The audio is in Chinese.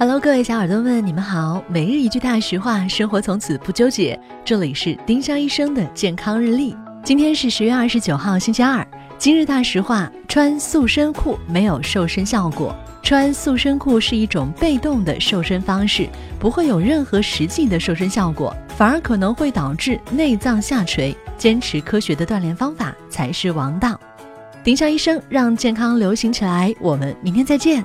Hello，各位小耳朵们，你们好。每日一句大实话，生活从此不纠结。这里是丁香医生的健康日历。今天是十月二十九号，星期二。今日大实话：穿塑身裤没有瘦身效果。穿塑身裤是一种被动的瘦身方式，不会有任何实际的瘦身效果，反而可能会导致内脏下垂。坚持科学的锻炼方法才是王道。丁香医生让健康流行起来。我们明天再见。